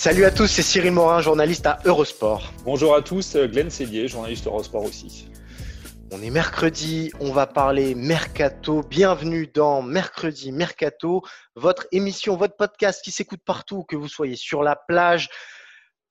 Salut à tous, c'est Cyril Morin, journaliste à Eurosport. Bonjour à tous, Glenn Cellier, journaliste Eurosport aussi. On est mercredi, on va parler mercato. Bienvenue dans Mercredi Mercato, votre émission, votre podcast qui s'écoute partout, que vous soyez sur la plage,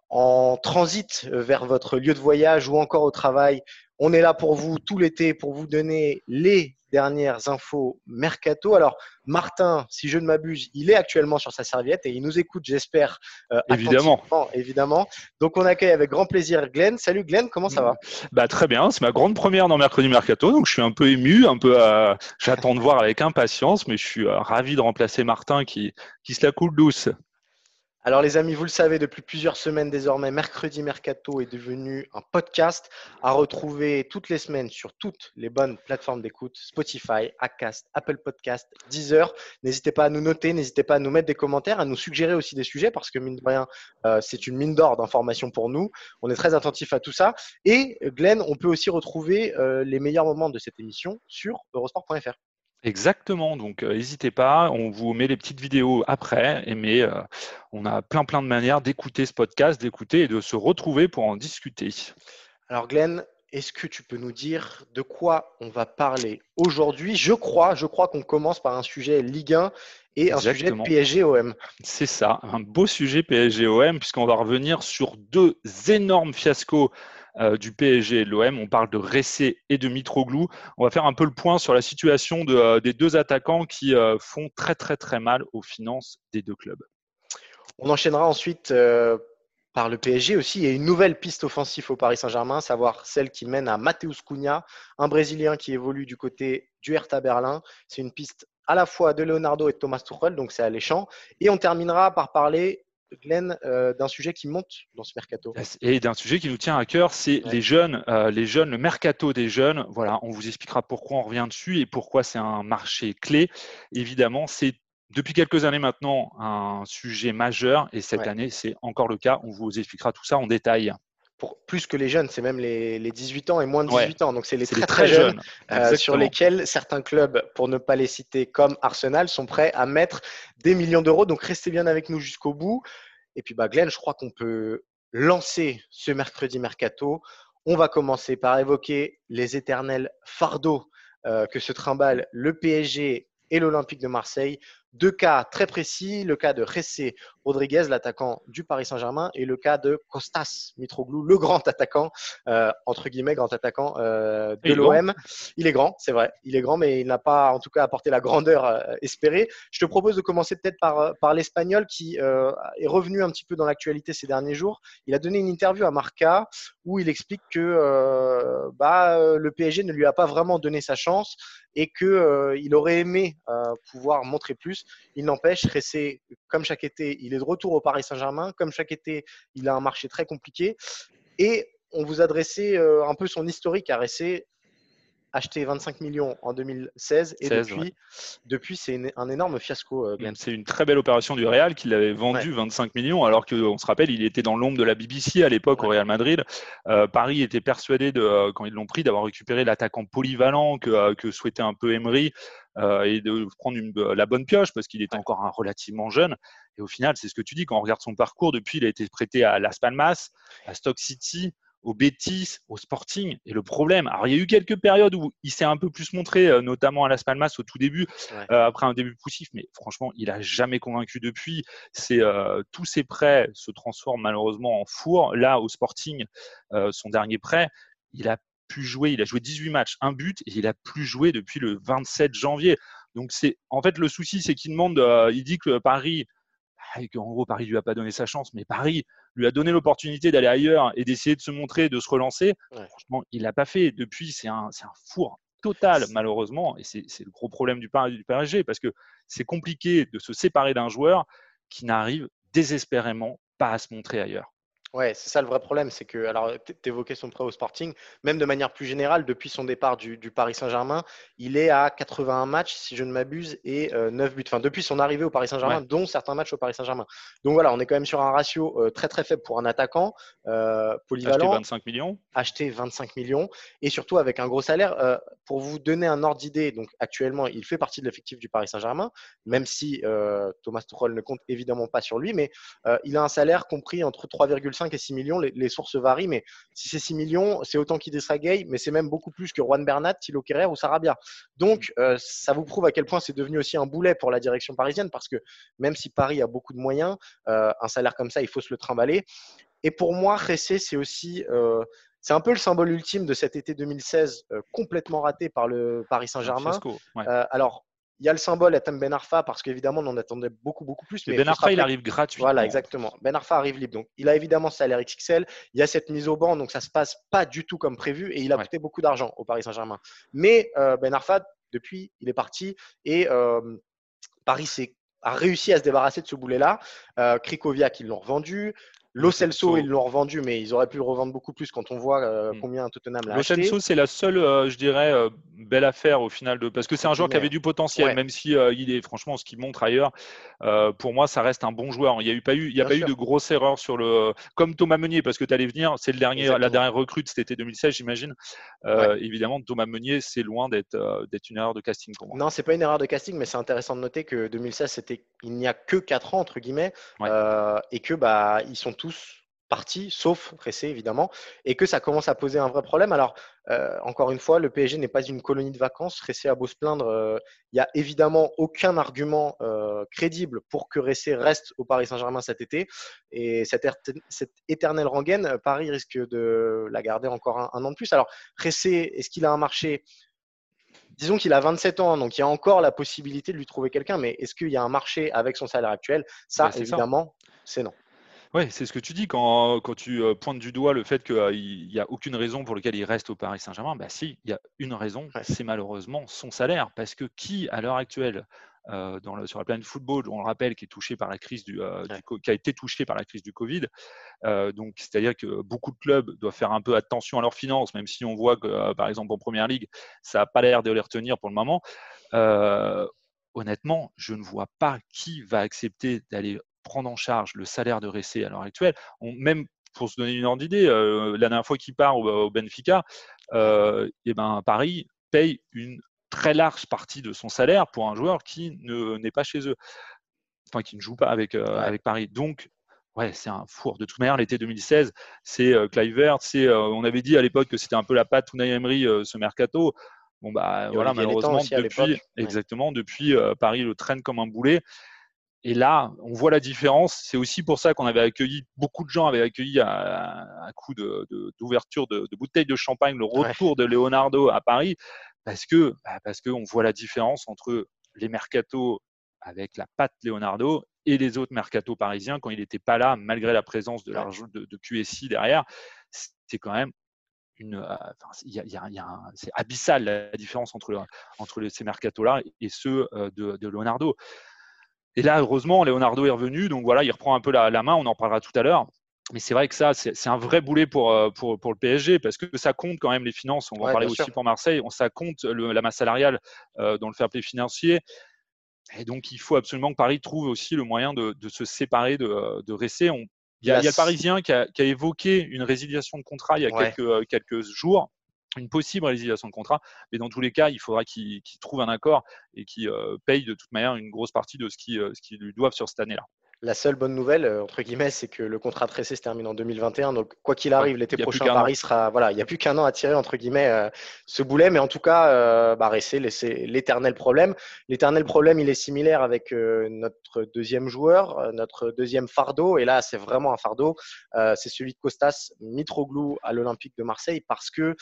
en transit vers votre lieu de voyage ou encore au travail. On est là pour vous tout l'été pour vous donner les dernières infos mercato. Alors, Martin, si je ne m'abuse, il est actuellement sur sa serviette et il nous écoute, j'espère. Euh, évidemment. Évidemment. Donc, on accueille avec grand plaisir Glenn. Salut Glenn, comment ça va? Bah, Très bien, c'est ma grande première dans Mercredi Mercato, donc je suis un peu ému, un peu. Euh, j'attends de voir avec impatience, mais je suis euh, ravi de remplacer Martin qui, qui se la coule douce. Alors les amis, vous le savez, depuis plusieurs semaines désormais, Mercredi Mercato est devenu un podcast à retrouver toutes les semaines sur toutes les bonnes plateformes d'écoute, Spotify, Acast, Apple Podcast, Deezer. N'hésitez pas à nous noter, n'hésitez pas à nous mettre des commentaires, à nous suggérer aussi des sujets parce que mine de rien, euh, c'est une mine d'or d'informations pour nous. On est très attentif à tout ça. Et Glenn, on peut aussi retrouver euh, les meilleurs moments de cette émission sur eurosport.fr. Exactement, donc euh, n'hésitez pas, on vous met les petites vidéos après, mais euh, on a plein plein de manières d'écouter ce podcast, d'écouter et de se retrouver pour en discuter. Alors Glenn, est-ce que tu peux nous dire de quoi on va parler aujourd'hui? Je crois, je crois qu'on commence par un sujet Ligue 1 et un sujet PSG-OM. C'est ça, un beau sujet PSG-OM puisqu'on va revenir sur deux énormes fiascos euh, du PSG et de l'OM. On parle de Ressé et de Mitroglou. On va faire un peu le point sur la situation euh, des deux attaquants qui euh, font très très très mal aux finances des deux clubs. On enchaînera ensuite par le PSG aussi. A une nouvelle piste offensive au Paris Saint-Germain, savoir celle qui mène à Mateus Cunha, un Brésilien qui évolue du côté du Hertha Berlin. C'est une piste à la fois de Leonardo et de Thomas Tuchel, donc c'est alléchant. Et on terminera par parler Glenn, euh, d'un sujet qui monte dans ce mercato. Et d'un sujet qui nous tient à cœur, c'est les jeunes, euh, les jeunes, le mercato des jeunes. Voilà, on vous expliquera pourquoi on revient dessus et pourquoi c'est un marché clé. Évidemment, c'est depuis quelques années maintenant un sujet majeur et cette année, c'est encore le cas. On vous expliquera tout ça en détail pour plus que les jeunes, c'est même les, 18 ans et moins de 18 ans. Donc, c'est les très, très, jeunes, euh, sur lesquels certains clubs, pour ne pas les citer comme Arsenal, sont prêts à mettre des millions d'euros. Donc, restez bien avec nous jusqu'au bout. Et puis, bah, Glenn, je crois qu'on peut lancer ce mercredi mercato. On va commencer par évoquer les éternels fardeaux euh, que se trimballent le PSG et l'Olympique de Marseille. Deux cas très précis, le cas de Jesse Rodriguez, l'attaquant du Paris Saint-Germain, et le cas de Kostas Mitroglou, le grand attaquant, euh, entre guillemets, grand attaquant euh, de l'OM. Il est grand, c'est vrai, il est grand, mais il n'a pas en tout cas apporté la grandeur euh, espérée. Je te propose de commencer peut-être par, par l'Espagnol qui est revenu un petit peu dans l'actualité ces derniers jours. Il a donné une interview à Marca où il explique que bah, le PSG ne lui a pas vraiment donné sa chance et qu'il aurait aimé pouvoir montrer plus. Il n'empêche, Ressé, comme chaque été, il est de retour au Paris Saint-Germain. Comme chaque été, il a un marché très compliqué. Et on vous adressait euh, un peu son historique à Ressé acheté 25 millions en 2016 et depuis, depuis c'est un énorme fiasco. Euh, c'est une très belle opération du Real qu'il avait vendu 25 millions alors qu'on se rappelle, il était dans l'ombre de la BBC à l'époque au Real Madrid. Euh, Paris était persuadé, de, euh, quand ils l'ont pris, d'avoir récupéré l'attaquant polyvalent que, que, souhaitait un peu Emery et de prendre une, la bonne pioche parce qu'il était encore un relativement jeune. Et au final, c'est ce que tu dis, quand on regarde son parcours, depuis, il a été prêté à Las Palmas, à Stock City, au Betis, au Sporting. Et le problème, alors il y a eu quelques périodes où il s'est un peu plus montré, euh, notamment à Las Palmas au tout début, euh, après un début poussif, mais franchement, il a jamais convaincu depuis. C'est euh, tous ses prêts se transforment malheureusement en four. Là, au Sporting, son dernier prêt, il a pu jouer, il a joué 18 matchs, un but, et il a plus joué depuis le 27 janvier. Donc c'est en fait le souci, c'est qu'il demande, il dit que Paris en gros, Paris lui a pas donné sa chance, mais Paris lui a donné l'opportunité d'aller ailleurs et d'essayer de se montrer, de se relancer. Franchement, il l'a pas fait. Depuis, c'est un, un four total, malheureusement, et c'est le gros problème du, du PSG, parce que c'est compliqué de se séparer d'un joueur qui n'arrive désespérément pas à se montrer ailleurs. Ouais, c'est ça le vrai problème, c'est que, alors, tu évoquais son prêt au Sporting, même de manière plus générale, depuis son départ du, Paris Saint-Germain, il est à 81 matchs, si je ne m'abuse, et 9 euh, buts. Enfin, depuis son arrivée au Paris Saint-Germain, dont certains matchs au Paris Saint-Germain. Donc voilà, on est quand même sur un ratio euh, très très faible pour un attaquant euh, polyvalent. Acheté 25 millions. Acheté 25 millions, et surtout avec un gros salaire. pour vous donner un ordre d'idée, donc actuellement, il fait partie de l'effectif du Paris Saint-Germain, même si Thomas Tuchel ne compte évidemment pas sur lui, mais il a un salaire compris entre 3,5 et 6 millions. Les, sources varient, mais si c'est 6 millions, c'est autant qu'Idrissa Gay, mais c'est même beaucoup plus que Juan Bernat, Thilo Kerrer ou Sarabia. Donc, euh, ça vous prouve à quel point c'est devenu aussi un boulet pour la direction parisienne, parce que même si Paris a beaucoup de moyens, euh, un salaire comme ça, il faut se le trimballer. Et pour moi, Ressé, c'est aussi. Euh, c'est un peu le symbole ultime de cet été 2016 complètement raté par le Paris Saint-Germain. alors, il y a le symbole à Ben Arfa parce qu'évidemment, on en attendait beaucoup, beaucoup plus. Mais, Ben Arfa, il arrive gratuitement. Voilà, exactement. Ben Arfa arrive libre. Donc, il a évidemment salaire XXL. Il y a cette mise au banc, donc ça se passe pas du tout comme prévu et il a coûté beaucoup d'argent au Paris Saint-Germain. Mais euh, Ben Arfa, depuis, il est parti et euh, Paris a réussi à se débarrasser de ce boulet-là. Euh, Krikoviak, ils l'ont revendu. Lo Celso, ils l'ont revendu, mais ils auraient pu le revendre beaucoup plus quand on voit euh, hmm. combien Tottenham l'a acheté. Lo Celso, c'est la seule, euh, je dirais, euh, belle affaire au final, de... parce que c'est un joueur qui avait du potentiel, même si il est franchement ce qu'il montre ailleurs. pour moi, ça reste un bon joueur. Il n'y a, eu, pas eu, il y a pas eu de grosses erreurs sur le. Comme Thomas Meunier, parce que tu allais venir, c'est le dernier, la dernière recrue de cet été 2016, j'imagine. Évidemment, Thomas Meunier, c'est loin d'être d'être une erreur de casting pour moi. Non, c'est pas une erreur de casting, mais c'est intéressant de noter que 2016, c'était il n'y a que 4 ans, entre guillemets, et que bah, ils sont tous partis, sauf Ressé évidemment, et que ça commence à poser un vrai problème. Alors, euh, encore une fois, le PSG n'est pas une colonie de vacances. Ressé a beau se plaindre, euh, il n'y a évidemment aucun argument euh, crédible pour que Ressé reste au Paris Saint-Germain cet été. Et cette, éternelle rengaine, Paris risque de la garder encore un, an de plus. Alors, Ressé, est-ce qu'il a un marché? Disons qu'il a 27 ans, donc il y a encore la possibilité de lui trouver quelqu'un, mais est-ce qu'il y a un marché avec son salaire actuel? Ça, évidemment, c'est non. Oui, c'est ce que tu dis quand, quand tu euh, pointes du doigt le fait qu'il n'y a aucune raison pour laquelle il reste au Paris Saint-Germain. Bah si, il y a une raison, c'est malheureusement son salaire. Parce que qui, à l'heure actuelle, euh, dans le, sur la planète football, on le rappelle, qui est touché par la crise du, euh, qui a été touché par la crise du Covid. donc, c'est-à-dire que beaucoup de clubs doivent faire un peu attention à leurs finances, même si on voit que, par exemple, en première ligue, ça n'a pas l'air de les retenir pour le moment. honnêtement, je ne vois pas qui va accepter d'aller prendre en charge le salaire de Ressé à l'heure actuelle, même pour se donner une ordre d'idée, euh, la dernière fois qu'il part au, Benfica, euh, et ben, Paris paye une très large partie de son salaire pour un joueur qui n'est pas chez eux, enfin qui ne joue pas avec, euh, avec Paris. Donc, ouais, c'est un four. De toute manière, l'été 2016, c'est Clivert, c'est, on avait dit à l'époque que c'était un peu la patte Unai Emery ce mercato. Bon bah voilà, malheureusement depuis, exactement, depuis Paris le traîne comme un boulet. Et là, on voit la différence. C'est aussi pour ça qu'on avait accueilli, beaucoup de gens avaient accueilli un coup d'ouverture de, de, bouteilles de champagne le retour de Leonardo à Paris, parce que bah, parce qu'on voit la différence entre les mercatos avec la patte Leonardo et les autres mercatos parisiens quand il n'était pas là, malgré la présence de l'argent de, de, QSI derrière. C'est quand même une, c'est abyssal la différence entre, entre ces mercatos-là et ceux euh, de, de Leonardo. Et là, heureusement, Leonardo est revenu, donc voilà, il reprend un peu la, main, on en parlera tout à l'heure. Mais c'est vrai que ça, c'est un vrai boulet pour, euh, pour, pour, le PSG parce que ça compte quand même les finances. On va en parler aussi pour Marseille. On, ça compte la masse salariale euh, dans le fair play financier. Et donc, il faut absolument que Paris trouve aussi le moyen de, de se séparer de, de Ressé. On, il, y a, il y, a, le Parisien qui a, qui a, évoqué une résiliation de contrat il y a quelques, euh, quelques jours une possible résiliation de contrat. Mais dans tous les cas, il faudra qu'il trouve un accord et qu'il euh, paye de toute manière une grosse partie de ce qu'ils euh, lui doivent sur cette année-là. La seule bonne nouvelle, euh, entre guillemets, c'est que le contrat tressé se termine en 2021. Donc, quoi qu'il arrive, l'été prochain, Paris sera. Voilà, il n'y a plus qu'un an à tirer, entre guillemets, ce boulet. Mais en tout cas, bah, c'est l'éternel problème. L'éternel problème, il est similaire avec notre deuxième joueur, notre deuxième fardeau. Et là, c'est vraiment un fardeau. c'est celui de Costas Mitroglou à l'Olympique de Marseille parce que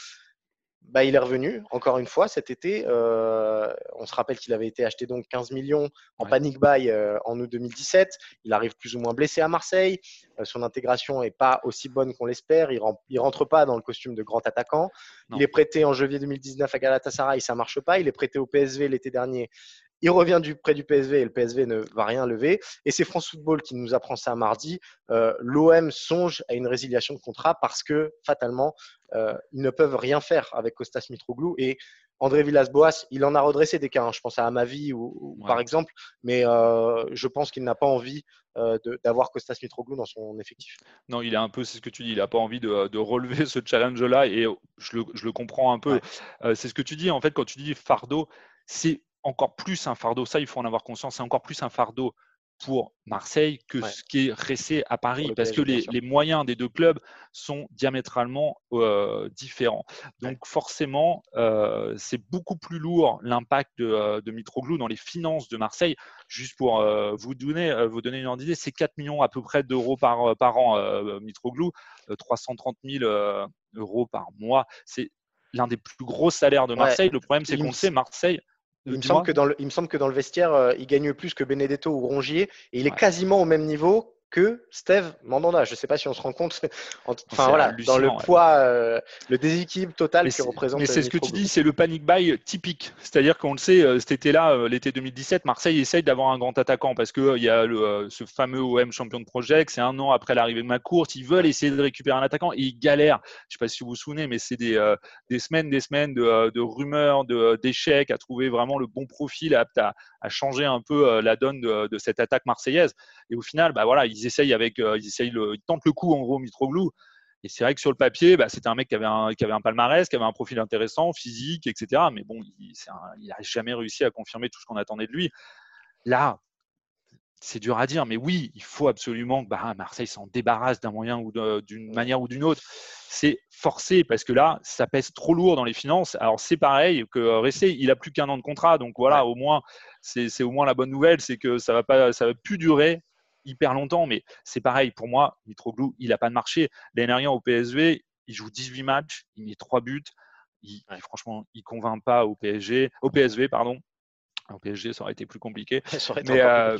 bah, il est revenu encore une fois cet été. Euh, on se rappelle qu'il avait été acheté donc 15 millions en panic buy euh, en août 2017. Il arrive plus ou moins blessé à Marseille. Euh, son intégration n'est pas aussi bonne qu'on l'espère. Il ne rentre pas dans le costume de grand attaquant. Il est prêté en janvier 2019 à Galatasaray, ça marche pas. Il est prêté au PSV l'été dernier. Il revient du, près du PSV et le PSV ne va rien lever. Et c'est France Football qui nous apprend ça mardi. L'OM songe à une résiliation de contrat parce que fatalement, euh, ils ne peuvent rien faire avec Costas Mitroglou. Et André Villas-Boas, il en a redressé des cas. Hein. Je pense à Amavi ou, par exemple, mais euh, je pense qu'il n'a pas envie euh, d'avoir Costas Mitroglou dans son effectif. Non, il a un peu, c'est ce que tu dis, il n'a pas envie de, relever ce challenge-là et je le, comprends un peu. c'est ce que tu dis en fait quand tu dis fardeau, c'est encore plus un fardeau. Ça, il faut en avoir conscience. C'est encore plus un fardeau pour Marseille que ce qui est resté à Paris, parce que les, moyens des deux clubs sont diamétralement euh, différents. Donc forcément, euh, c'est beaucoup plus lourd l'impact de, euh, de, Mitroglou dans les finances de Marseille. Juste pour vous, donner, vous donner une ordre d'idée, c'est 4 millions à peu près d'euros par, par an, Mitroglou, 330 000 euros par mois. C'est l'un des plus gros salaires de Marseille. Le problème, c'est qu'on sait, Marseille il me, semble que dans le, il me semble que dans le vestiaire, euh, il gagne plus que Benedetto ou Rongier et il est quasiment au même niveau que Steve Mandanda. Je ne sais pas si on se rend compte, enfin voilà, dans le poids, euh, le déséquilibre total qui représente. Mais c'est ce que tu dis, c'est le panic buy typique. C'est-à-dire qu'on le sait, euh, cet été-là, euh, l'été 2017, Marseille essaye d'avoir un grand attaquant parce qu'il y a le, ce fameux OM champion de Project. C'est un an après l'arrivée de course. Ils veulent essayer de récupérer un attaquant et ils galèrent. Je ne sais pas si vous vous souvenez, mais c'est des, des semaines, des semaines de, de rumeurs, d'échecs à trouver vraiment le bon profil apte à, à changer un peu la donne de, de, cette attaque marseillaise. Et au final, bah voilà, ils essayent avec, euh, ils essayent le, ils tentent le coup en gros Mitroglou. Et c'est vrai que sur le papier, bah, c'était un mec qui avait un, qui avait un palmarès, qui avait un profil intéressant, physique, etc. Mais bon, il n'a jamais réussi à confirmer tout ce qu'on attendait de lui. Là, c'est dur à dire, mais oui, il faut absolument que bah, Marseille s'en débarrasse d'un moyen ou d'une manière ou d'une autre. C'est forcé parce que là, ça pèse trop lourd dans les finances. Alors c'est pareil que Ressé, il a plus qu'un an de contrat, donc voilà, au moins, c'est au moins la bonne nouvelle, c'est que ça va pas, ça va plus durer hyper longtemps, mais c'est pareil pour moi. Mitroglou, il n'a pas de marché. L'année dernière au PSV, il joue 18 matchs, il met 3 buts. Il, Franchement, il ne convainc pas au PSG, au PSV, pardon. Au PSG, ça aurait été plus compliqué. Euh,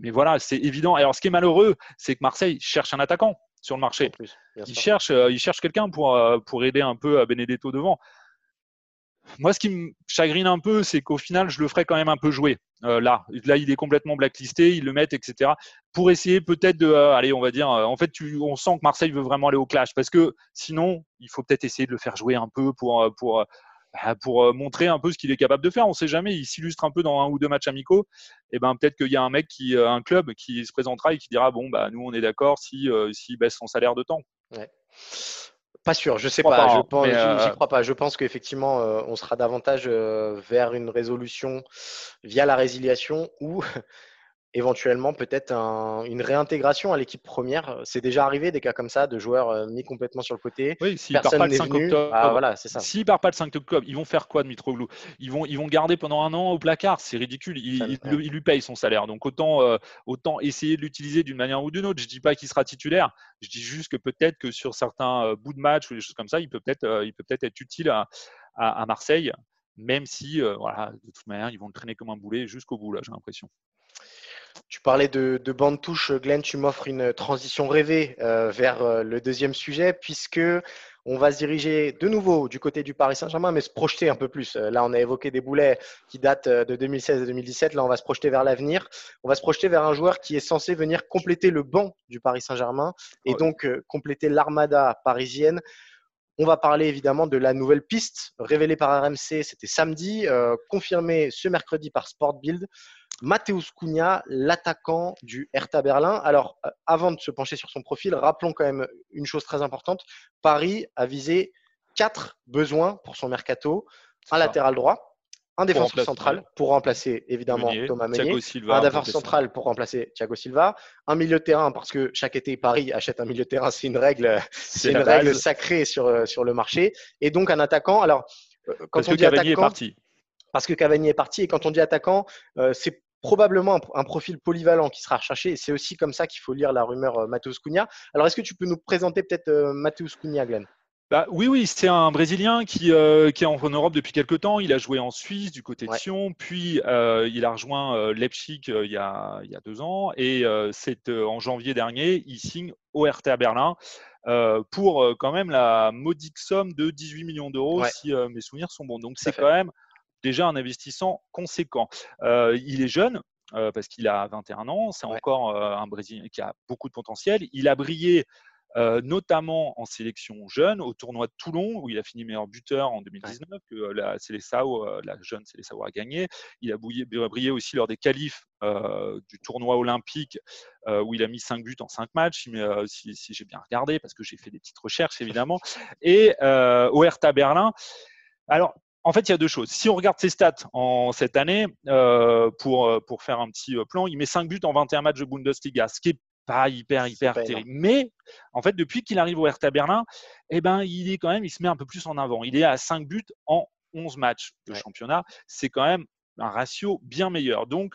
mais, voilà, c'est évident. Alors, ce qui est malheureux, c'est que Marseille cherche un attaquant sur le marché. il, cherche, euh, il cherche quelqu'un pour, euh, pour aider un peu à Benedetto devant moi, ce qui me chagrine un peu, c'est qu'au final, je le ferai quand même un peu jouer. Euh, là, là, il est complètement blacklisté, ils le mettent, etc. Pour essayer peut-être de, euh, allez, on va dire, euh, en fait, on sent que Marseille veut vraiment aller au clash, parce que sinon, il faut peut-être essayer de le faire jouer un peu pour, pour, pour montrer un peu ce qu'il est capable de faire. On ne sait jamais, il s'illustre un peu dans un ou deux matchs amicaux. Et ben peut-être qu'il y a un mec qui, un club qui se présentera et qui dira, bon, bah nous, on est d'accord si, s'il baisse son salaire de temps. Ouais. Pas sûr, je sais pas. je pense, euh, crois pas. Je pense qu'effectivement, euh, on sera davantage euh, vers une résolution via la résiliation ou éventuellement peut-être une réintégration à l'équipe première. C'est déjà arrivé des cas comme ça de joueurs euh, mis complètement sur le côté. Oui, s'il part pas le 5 octobre, ah, voilà, c'est ça. S'il part pas le 5 octobre, ils vont faire quoi de Mitroglou Ils vont ils vont garder pendant un an au placard, c'est ridicule. Il, lui paye son salaire, donc autant euh, autant essayer de l'utiliser d'une manière ou d'une autre. Je dis pas qu'il sera titulaire, je dis juste que peut-être que sur certains euh, bouts de match ou des choses comme ça, il peut peut-être il peut peut-être être utile à, à, Marseille, même si voilà de toute manière ils vont le traîner comme un boulet jusqu'au bout là, j'ai l'impression. Tu parlais de, de bande touche, Glenn, tu m'offres une transition rêvée euh, vers euh, le deuxième sujet, puisque on va se diriger de nouveau du côté du Paris Saint-Germain, mais se projeter un peu plus. Euh, là, on a évoqué des boulets qui datent de 2016 et 2017. Là, on va se projeter vers l'avenir. On va se projeter vers un joueur qui est censé venir compléter le banc du Paris Saint-Germain et donc compléter l'armada parisienne. On va parler évidemment de la nouvelle piste révélée par RMC, c'était samedi, confirmée ce mercredi par Sport Build. Mateusz Cunha, l'attaquant du Hertha Berlin. Alors, euh, avant de se pencher sur son profil, rappelons quand même une chose très importante. Paris a visé quatre besoins pour son mercato. Un latéral droit, un défenseur central pour remplacer évidemment Thomas Meunier, un défenseur central pour remplacer Thiago Silva, un milieu de terrain parce que chaque été Paris achète un milieu de terrain, c'est une règle, c'est une règle sacrée sur, euh, sur le marché, et donc un attaquant. Alors euh, quand parce on dit attaquant, est parti. Parce que Cavani est parti et quand on dit attaquant, c'est probablement un, profil polyvalent qui sera recherché. Et c'est aussi comme ça qu'il faut lire la rumeur euh, Mateus Cunha. Alors, est-ce que tu peux nous présenter peut-être euh, Mateus Cunha, Glenn? Bah, oui, oui, c'est un Brésilien qui, euh, qui est en, Europe depuis quelques temps. Il a joué en Suisse du côté de Sion, puis euh, il a rejoint euh, Leipzig il, y a, il y a deux ans. Et c'est en janvier dernier, il signe au RTA Berlin pour quand même la modique somme de 18 millions d'euros, si mes souvenirs sont bons. Donc c'est quand même déjà un investissement conséquent. il est jeune, parce qu'il a 21 ans. C'est encore un Brésilien qui a beaucoup de potentiel. Il a brillé euh, notamment en sélection jeune, au tournoi de Toulon, où il a fini meilleur buteur en 2019, que euh, la Célessao, euh, la jeune Célessao a gagné. Il a brillé, aussi lors des qualifs du tournoi olympique, où il a mis 5 buts en 5 matchs, mais, si, j'ai bien regardé, parce que j'ai fait des petites recherches, évidemment. Et au Hertha Berlin, alors, en fait, il y a deux choses. Si on regarde ses stats en cette année, pour, pour faire un petit plan, il met 5 buts en 21 matchs de Bundesliga, ce qui est pas hyper, hyper terrible. Mais en fait, depuis qu'il arrive au Hertha Berlin, eh ben, il est quand même, il se met un peu plus en avant. Il est à 5 buts en 11 matchs de championnat. C'est quand même un ratio bien meilleur. Donc,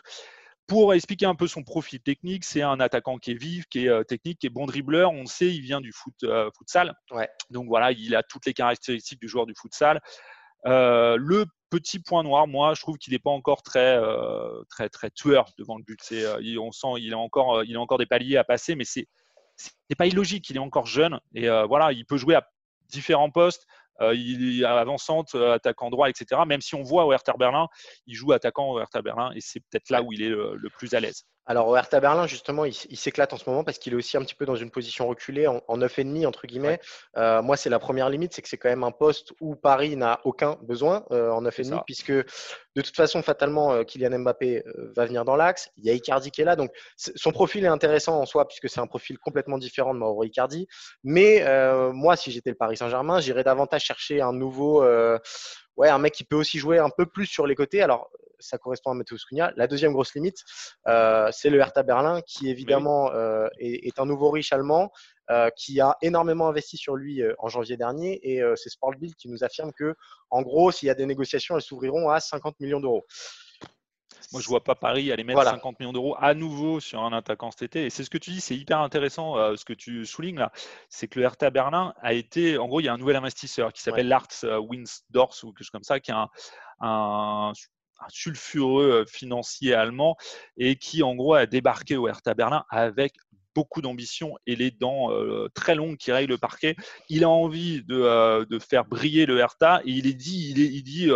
pour expliquer un peu son profil technique, c'est un attaquant qui est vif, qui est euh, technique, qui est bon dribbleur. On le sait, il vient du foot, euh, futsal. Donc voilà, il a toutes les caractéristiques du joueur du futsal. Euh, le petit point noir, moi, je trouve qu'il n'est pas encore très, euh, très, très tueur devant le but. C'est, euh, on sent, il a encore, il a encore des paliers à passer, mais c'est, c'est pas illogique. Il est encore jeune et voilà, il peut jouer à différents postes. il est avançante, attaquant droit, etc. Même si on voit au Hertha Berlin, il joue attaquant au Hertha Berlin et c'est peut-être là où il est le plus à l'aise. Alors, au Hertha Berlin, justement, il, s'éclate en ce moment parce qu'il est aussi un petit peu dans une position reculée, en, en 9,5, entre guillemets. Euh, moi, c'est la première limite, c'est que c'est quand même un poste où Paris n'a aucun besoin euh, en 9,5, puisque de toute façon, fatalement, euh, Kylian Mbappé va venir dans l'axe. Il y a Icardi qui est là. Donc, son profil est intéressant en soi, puisque c'est un profil complètement différent de Mauro Icardi. Mais moi, si j'étais le Paris Saint-Germain, j'irais davantage chercher un nouveau ouais, un mec qui peut aussi jouer un peu plus sur les côtés. Alors, ça correspond à Mateusz Cunha. La deuxième grosse limite, euh, c'est le Hertha Berlin, qui évidemment euh, est, un nouveau riche allemand, euh, qui a énormément investi sur lui en janvier dernier. Et c'est Sportbill qui nous affirme que, en gros, s'il y a des négociations, elles s'ouvriront à 50 millions d'euros. Moi, je vois pas Paris aller mettre 50 millions d'euros à nouveau sur un attaquant cet été. Et c'est ce que tu dis, c'est hyper intéressant ce que tu soulignes là. C'est que le Hertha Berlin a été, en gros, il y a un nouvel investisseur qui s'appelle Lars Winsdorf ou quelque chose comme ça, qui est un un sulfureux euh, financier allemand et qui en gros a débarqué au Hertha Berlin avec beaucoup d'ambition et les dents euh, très longues qui règlent le parquet. Il a envie de, euh, de, faire briller le Hertha et il est dit, il, est, il dit,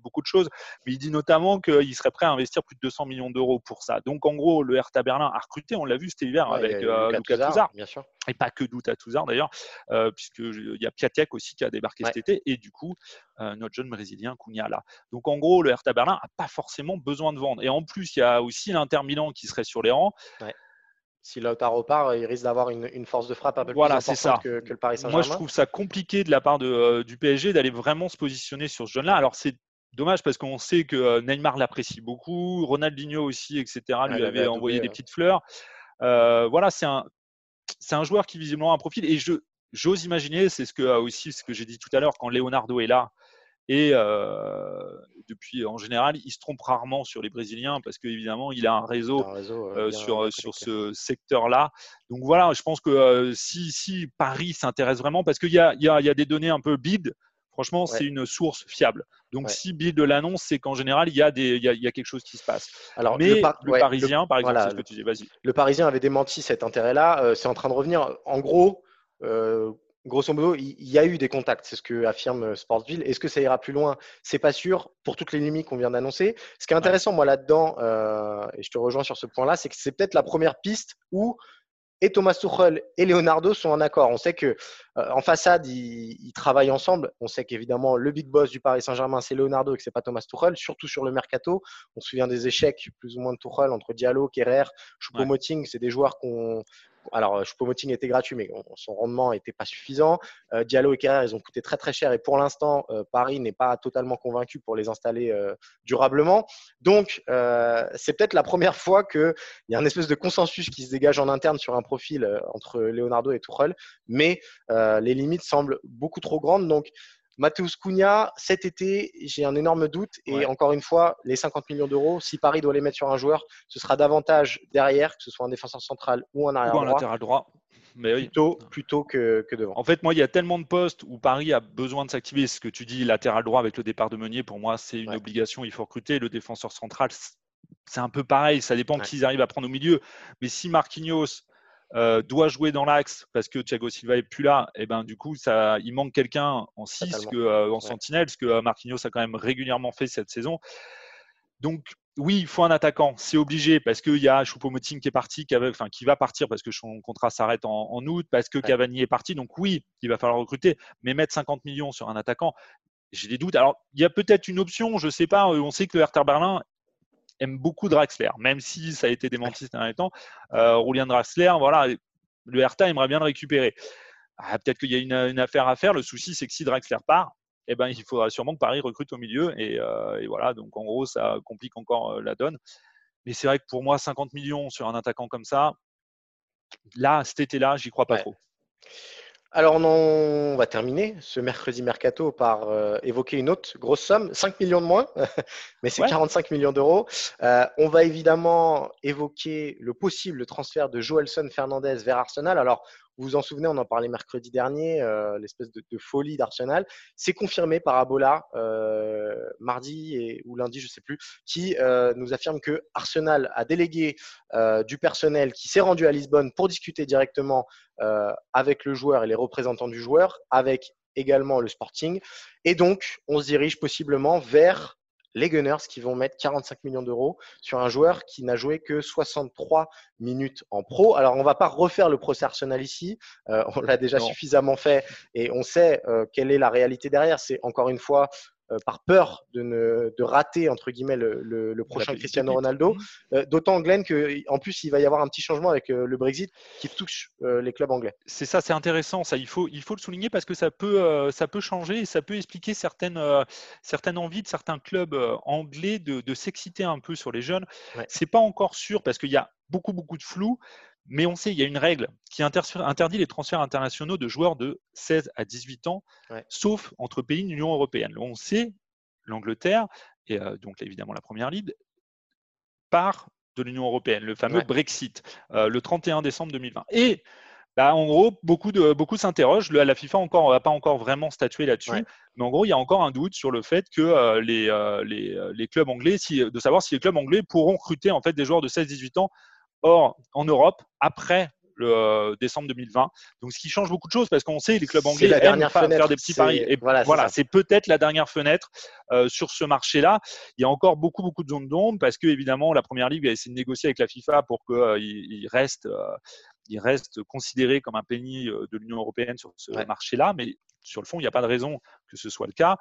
beaucoup de choses, mais il dit notamment qu'il serait prêt à investir plus de 200 millions d'euros pour ça. Donc en gros, le Hertha Berlin a recruté, on l'a vu cet hiver avec euh, Lucas bien sûr. et pas que Douta Touzard d'ailleurs, euh, puisqu'il y a Piatek aussi qui a débarqué cet été, et du coup, euh, notre jeune Brésilien Cunha. Donc en gros, le Hertha Berlin n'a pas forcément besoin de vendre. Et en plus, il y a aussi l'Inter Milan qui serait sur les rangs. si Lautaro part, il risque d'avoir une, force de frappe un peu plus importante que, que, le Paris Saint-Germain. Moi, je trouve ça compliqué de la part de, du PSG d'aller vraiment se positionner sur ce jeune-là. Alors, c'est Dommage parce qu'on sait que euh, Neymar l'apprécie beaucoup, Ronaldinho aussi, etc. lui avait envoyé des petites fleurs. Euh, voilà, c'est un, c'est un joueur qui visiblement a un profil. Et je, j'ose imaginer, c'est ce que euh, aussi ce que j'ai dit tout à l'heure, quand Leonardo est là. Et depuis, en général, il se trompe rarement sur les Brésiliens parce qu'évidemment, il a un réseau, sur, sur ce secteur-là. Donc voilà, je pense que si, si Paris s'intéresse vraiment, parce qu'il y a, y, a, y a des données un peu bid, Franchement, c'est une source fiable. Donc, si Bill de l'annonce, c'est qu'en général, il y, a des, il, y a, quelque chose qui se passe. Alors, Mais le, Parisien, par exemple, c'est ce que tu dis. Vas-y. Le Parisien avait démenti cet intérêt-là. Euh, c'est en train de revenir. En gros, euh, grosso modo, il y a eu des contacts, c'est ce que affirme euh, Sportsville. Est-ce que ça ira plus loin? C'est pas sûr pour toutes les limites qu'on vient d'annoncer. Ce qui est intéressant, moi, là-dedans, et je te rejoins sur ce point-là, c'est que c'est peut-être la première piste où et Thomas Tuchel et Leonardo sont en accord. On sait que euh, en façade, ils, travaillent ensemble. On sait qu'évidemment, le big boss du Paris Saint-Germain, c'est Leonardo et que c'est pas Thomas Tuchel, surtout sur le mercato. On se souvient des échecs plus ou moins de Tuchel entre Diallo, Kerrer, Choupo-Moting. C'est des joueurs qu'on alors, euh, Choupo-Moting était gratuit, mais son rendement n'était pas suffisant. Euh, Diallo et Kerrer, ils ont coûté très très cher et pour l'instant, euh, Paris n'est pas totalement convaincu pour les installer durablement. Donc, c'est peut-être la première fois qu'il y a un espèce de consensus qui se dégage en interne sur un profil entre Leonardo et Tuchel, mais les limites semblent beaucoup trop grandes. Donc, Matheus Cunha, cet été, j'ai un énorme doute. Et encore une fois, les 50 millions d'euros, si Paris doit les mettre sur un joueur, ce sera davantage derrière, que ce soit un défenseur central ou un arrière droit. latéral droit. Mais plutôt, plutôt que, que, devant. En fait, moi, il y a tellement de postes où Paris a besoin de s'activer. Ce que tu dis, latéral droit avec le départ de Meunier, pour moi, c'est une obligation. Il faut recruter. Le défenseur central, c'est un peu pareil. Ça dépend qui arrivent à prendre au milieu. Mais si Marquinhos euh, doit jouer dans l'axe parce que Thiago Silva est plus là, et eh ben du coup ça, il manque quelqu'un en 6 que euh, en sentinelle, ce que euh, Marquinhos a quand même régulièrement fait cette saison. Donc oui, il faut un attaquant, c'est obligé parce qu'il y a Choupo-Moting qui est parti, qui, enfin, qui va partir parce que son contrat s'arrête en, août, parce que Cavani est parti. Donc oui, il va falloir recruter, mais mettre 50 millions sur un attaquant, j'ai des doutes. Alors il y a peut-être une option, je sais pas. On sait que le Hertha Berlin aime beaucoup Draxler, même si ça a été démenti ces derniers temps. Euh, Draxler, voilà, le Hertha aimerait bien le récupérer. Ah, peut-être qu'il y a une, affaire à faire. Le souci, c'est que si Draxler part, eh ben, il faudra sûrement que Paris recrute au milieu. Euh, et, voilà, donc en gros, ça complique encore euh, la donne. Mais c'est vrai que pour moi, 50 millions sur un attaquant comme ça, là, cet été-là, j'y crois pas trop. Alors, on, va terminer ce mercredi mercato par euh, évoquer une autre grosse somme, 5 millions de moins, mais c'est 45 millions d'euros. Euh, on va évidemment évoquer le possible transfert de Joelson Fernandez vers Arsenal. Alors, vous vous en souvenez, on en parlait mercredi dernier, euh, l'espèce de, folie d'Arsenal. C'est confirmé par Abola euh, mardi ou lundi, je ne sais plus, qui euh, nous affirme que Arsenal a délégué du personnel qui s'est rendu à Lisbonne pour discuter directement avec le joueur et les représentants du joueur, avec également le Sporting. Et donc, on se dirige possiblement vers les Gunners qui vont mettre 45 millions d'euros sur un joueur qui n'a joué que 63 minutes en pro. Alors, on ne va pas refaire le procès Arsenal ici. Euh, on l'a déjà suffisamment fait et on sait euh, quelle est la réalité derrière. C'est encore une fois par peur de, ne, de rater entre guillemets le, le, prochain Cristiano Ronaldo. Mhm. Euh, d'autant Glenn qu'en plus il va y avoir un petit changement avec euh, le Brexit qui touche les clubs anglais. C'est ça, c'est intéressant. Ça, il faut, il faut le souligner parce que ça peut, ça peut changer et ça peut expliquer certaines, certaines envies de certains clubs anglais de, de s'exciter un peu sur les jeunes. C'est pas encore sûr parce qu'il y a beaucoup beaucoup de flou. Mais on sait, il y a une règle qui interdit les transferts internationaux de joueurs de 16 à 18 ans, sauf entre pays de l'Union européenne. On sait, l'Angleterre, et euh, donc évidemment la Première Ligue, part de l'Union européenne, le fameux Brexit, euh, le 31 décembre 2020. Et bah, en gros, beaucoup, de, beaucoup s'interrogent. La FIFA encore n'a pas encore vraiment statué là-dessus, mais en gros, il y a encore un doute sur le fait que euh, les, les, les, clubs anglais, si, de savoir si les clubs anglais pourront recruter en fait des joueurs de 16-18 ans Or, en Europe, après le euh, décembre 2020. Donc, ce qui change beaucoup de choses parce qu'on sait les clubs anglais la dernière aiment faire des petits paris. Et voilà, c'est peut-être la dernière fenêtre euh, sur ce marché-là. Il y a encore beaucoup, beaucoup de zones d'ombre parce que, évidemment, la première ligue a essayé de négocier avec la FIFA pour qu'il euh, reste. il reste considéré comme un pays de l'Union européenne sur ce marché-là, mais sur le fond, il n'y a pas de raison que ce soit le cas.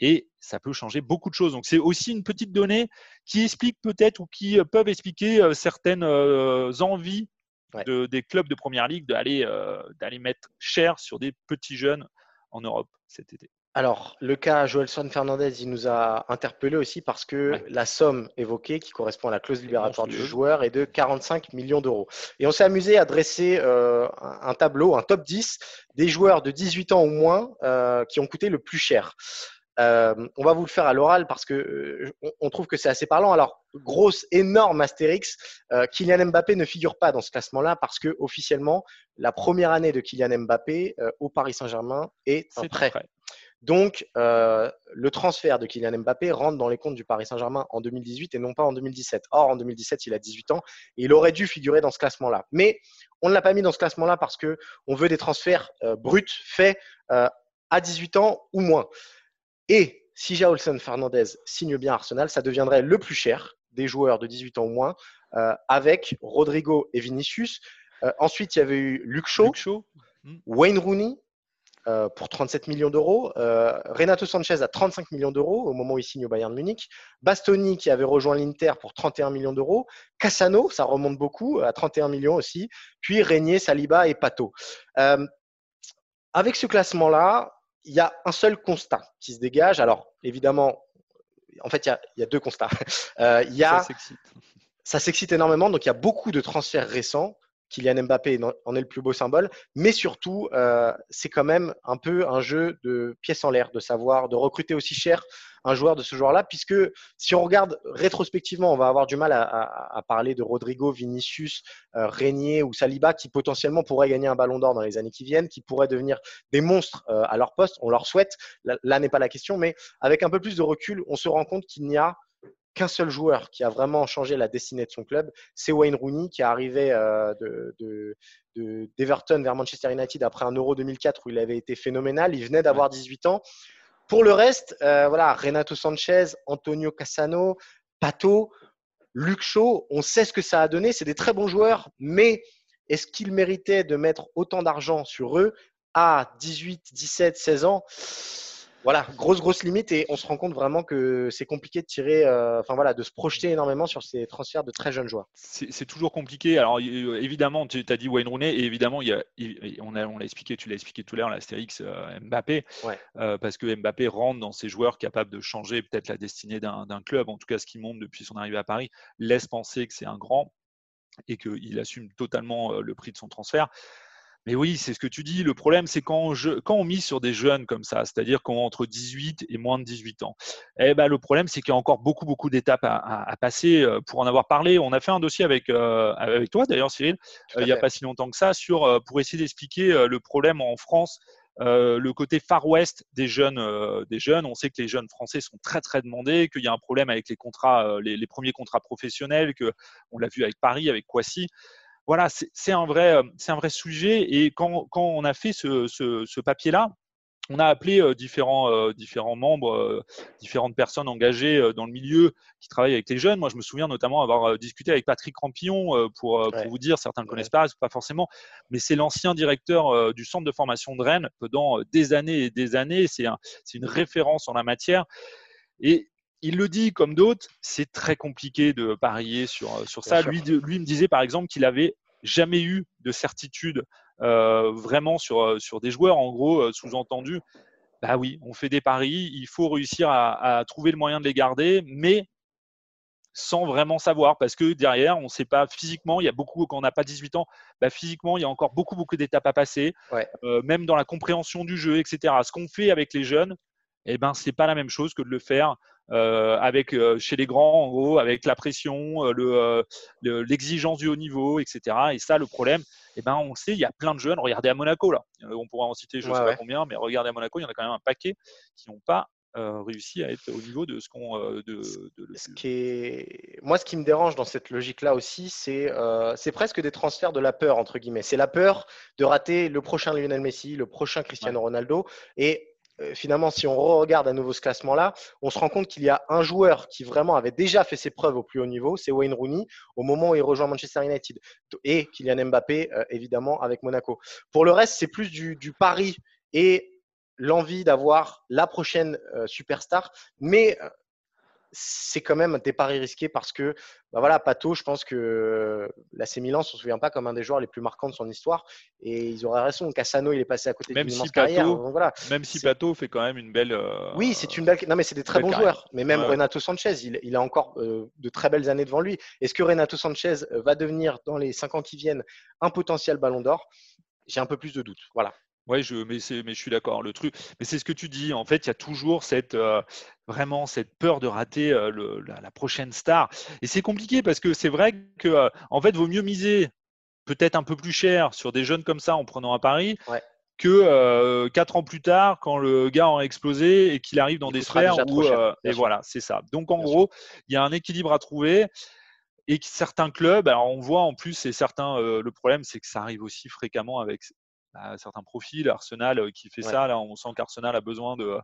Et ça peut changer beaucoup de choses. Donc, c'est aussi une petite donnée qui explique peut-être ou qui euh, peuvent expliquer euh, certaines euh, envies des clubs de première ligue d'aller d'aller mettre cher sur des petits jeunes en Europe cet été. Alors, le cas Joelson Fernandez, il nous a interpellé aussi parce que la somme évoquée, qui correspond à la clause libératoire du joueur, est de 45 millions d'euros. Et on s'est amusé à dresser euh, un tableau, un top 10 des joueurs de 18 ans ou moins euh, qui ont coûté le plus cher. Euh, on va vous le faire à l'oral parce que on, trouve que c'est assez parlant. Alors, grosse, énorme astérix, Kylian Mbappé ne figure pas dans ce classement-là parce que officiellement, la première année de Kylian Mbappé au Paris Saint-Germain est un prêt. Donc, euh, le transfert de Kylian Mbappé rentre dans les comptes du Paris Saint-Germain en 2018 et non pas en 2017. Or, en 2017, il a 18 ans et il aurait dû figurer dans ce classement-là. Mais on ne l'a pas mis dans ce classement-là parce qu'on veut des transferts euh, bruts faits euh, à 18 ans ou moins. Et si Jaolson Fernandez signe bien Arsenal, ça deviendrait le plus cher des joueurs de 18 ans ou moins, avec Rodrigo et Vinicius. ensuite, il y avait eu Luke Shaw, hmm. Wayne Rooney, euh, pour 37 millions d'euros. Euh, Renato Sanchez à 35 millions d'euros au moment où il signe au Bayern Munich. Bastoni qui avait rejoint l'Inter pour 31 millions d'euros. Cassano, ça remonte beaucoup, à 31 millions aussi. Puis Régnier, Saliba et Pato. Euh, avec ce classement-là, il y a un seul constat qui se dégage. Alors, évidemment, en fait, il y a, deux constats. il y a, ça s'excite énormément, donc il y a beaucoup de transferts récents. Kylian Mbappé en est le plus beau symbole, mais surtout, euh, c'est quand même un peu un jeu de pièces en l'air, de savoir, de recruter aussi cher un joueur de ce joueur-là, puisque si on regarde rétrospectivement, on va avoir du mal à, parler de Rodrigo, Vinicius, euh, Régnier ou Saliba qui potentiellement pourraient gagner un ballon d'or dans les années qui viennent, qui pourraient devenir des monstres euh, à leur poste. On leur souhaite, là n'est pas la question, mais avec un peu plus de recul, on se rend compte qu'il n'y a qu'un seul joueur qui a vraiment changé la destinée de son club, c'est Wayne Rooney qui est arrivé euh, de, d'Everton vers Manchester United après un Euro 2004 où il avait été phénoménal. Il venait d'avoir 18 ans. Pour le reste, euh, voilà, Renato Sanchez, Antonio Cassano, Pato, Luke Shaw, on sait ce que ça a donné. C'est des très bons joueurs, mais est-ce qu'ils méritaient de mettre autant d'argent sur eux à 18, 17, 16 ans? Voilà, grosse, grosse limite et on se rend compte vraiment que c'est compliqué de tirer, euh, enfin voilà, de se projeter énormément sur ces transferts de très jeunes joueurs. C'est toujours compliqué. Alors évidemment, tu as dit Wayne Rooney et évidemment, il y a, on l'a on expliqué, tu l'as expliqué tout à l'heure, l'Astérix euh, Mbappé, euh, parce que Mbappé rentre dans ces joueurs capables de changer peut-être la destinée d'un club, en tout cas ce qui montre depuis son arrivée à Paris, laisse penser que c'est un grand et qu'il assume totalement le prix de son transfert. Mais oui, c'est ce que tu dis. Le problème, c'est quand, quand on mise sur des jeunes comme ça, c'est-à-dire qu'on entre 18 et moins de 18 ans, eh ben, le problème, c'est qu'il y a encore beaucoup, beaucoup d'étapes à, passer euh, pour en avoir parlé. On a fait un dossier avec, euh, avec toi, d'ailleurs, Cyril, euh, il n'y a pas si longtemps que ça, sur, pour essayer d'expliquer le problème en France. le côté Far West des jeunes, des jeunes, on sait que les jeunes français sont très très demandés, qu'il y a un problème avec les contrats, les, les, premiers contrats professionnels, que on l'a vu avec Paris, avec Kwasi voilà, c'est un, vrai, un vrai sujet. Et quand, on a fait ce, papier-là, on a appelé différents, différents membres, différentes personnes engagées dans le milieu qui travaillent avec les jeunes. Moi, je me souviens notamment avoir discuté avec Patrick Rampillon pour, vous dire, certains ne le connaissent pas, pas forcément, mais c'est l'ancien directeur du centre de formation de Rennes pendant des années et des années. C'est une référence en la matière. Et il le dit comme d'autres, c'est très compliqué de parier sur, euh, sur ça. Lui, lui me disait par exemple qu'il avait jamais eu de certitude euh, vraiment sur, euh, sur des joueurs. En gros, sous-entendu, bah oui, on fait des paris, il faut réussir à, trouver le moyen de les garder, mais sans vraiment savoir, parce que derrière, on ne sait pas physiquement, il y a beaucoup, quand on n'a pas 18 ans, bah physiquement, il y a encore beaucoup, beaucoup d'étapes à passer, même dans la compréhension du jeu, etc. Ce qu'on fait avec les jeunes, eh ben, ce n'est pas la même chose que de le faire euh, avec euh, chez les grands, en gros, avec la pression, euh, l'exigence du haut niveau, etc. Et ça, le problème, eh ben, on sait, il y a plein de jeunes. Regardez à Monaco, là. On pourra en citer, je ne sais pas combien, mais regardez à Monaco, il y en a quand même un paquet qui n'ont pas réussi à être au niveau de ce qu'on. de, ce qui est... Moi, ce qui me dérange dans cette logique-là aussi, c'est c'est presque des transferts de la peur, entre guillemets. C'est la peur de rater le prochain Lionel Messi, le prochain Cristiano Ronaldo. Et euh, finalement, si on regarde à nouveau ce classement-là, on se rend compte qu'il y a un joueur qui vraiment avait déjà fait ses preuves au plus haut niveau, c'est Wayne Rooney, au moment où il rejoint Manchester United. Et Kylian Mbappé, euh, évidemment, avec Monaco. Pour le reste, c'est plus du, du pari et l'envie d'avoir la prochaine euh, superstar. Mais c'est quand même des paris risqués parce que, bah voilà, Pato, je pense que l'AC Milan, se souvient pas comme un des joueurs les plus marquants de son histoire. Et ils auraient raison. Cassano, il est passé à côté d'une immense carrière. voilà. Même si Pato fait quand même une belle. Euh, oui, c'est une belle. Non, mais c'est des très bons joueurs. Mais même Renato Sanchez, il, a encore euh, de très belles années devant lui. Est-ce que Renato Sanchez euh, va devenir, dans les cinq ans qui viennent, un potentiel ballon d'or? J'ai un peu plus de doutes. Voilà. Oui, je, mais, mais je suis d'accord. Le truc, mais c'est ce que tu dis. En fait, il y a toujours cette euh, vraiment cette peur de rater euh, le, la, prochaine star. Et c'est compliqué parce que c'est vrai que euh, en fait, vaut mieux miser peut-être un peu plus cher sur des jeunes comme ça en prenant un pari. Que quatre ans plus tard, quand le gars a explosé et qu'il arrive dans des sphères où et voilà, c'est ça. Donc en gros, il y a un équilibre à trouver et que certains clubs, alors on voit en plus, c'est certains, le problème, c'est que ça arrive aussi fréquemment avec certains profils. Arsenal qui fait ça, là, on sent qu'Arsenal a besoin de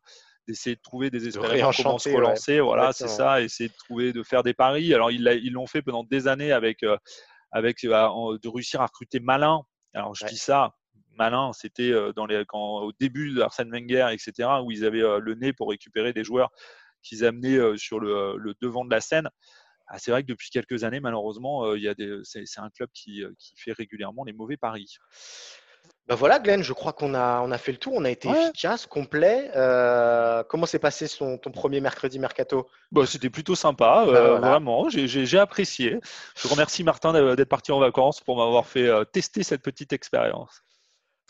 d'essayer de trouver des espérances comment se relancer. Voilà, c'est ça, essayer de trouver, de faire des paris. Alors ils l'ont fait pendant des années avec, avec de réussir à recruter malin. Alors je dis ça, malin, c'était dans les, quand, au début d'Arsène Wenger, etc., où ils avaient le nez pour récupérer des joueurs qu'ils amenaient sur le, le, devant de la scène. Ah, c'est vrai que depuis quelques années, malheureusement, il y a des, c'est, un club qui, qui fait régulièrement les mauvais paris. Ben voilà, Glenn, je crois qu'on a, on a fait le tour, on a été efficace, complet. Euh, comment s'est passé son, ton premier mercredi mercato? Bah, C'était plutôt sympa, ben euh, vraiment, j'ai j'ai apprécié. Je remercie Martin d'être parti en vacances pour m'avoir fait euh, tester cette petite expérience.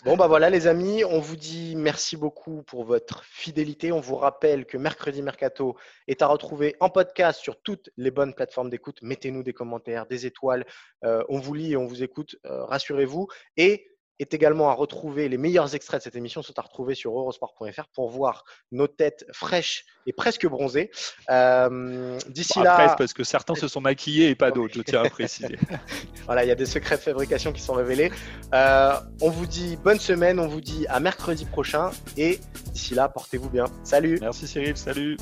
Bon, bah voilà, les amis, on vous dit merci beaucoup pour votre fidélité. On vous rappelle que Mercredi Mercato est à retrouver en podcast sur toutes les bonnes plateformes d'écoute. Mettez-nous des commentaires, des étoiles. Euh, on vous lit et on vous écoute, rassurez-vous. Et est également à retrouver. Les meilleurs extraits de cette émission sont à retrouver sur eurosport.fr pour voir nos têtes fraîches et presque bronzées. Euh, d'ici bah, là. parce que certains se sont maquillés et pas d'autres, je tiens à préciser. voilà, il y a des secrets de fabrication qui sont révélés. Euh, on vous dit bonne semaine, on vous dit à mercredi prochain et d'ici là, portez-vous bien. Salut. Merci Cyril, salut.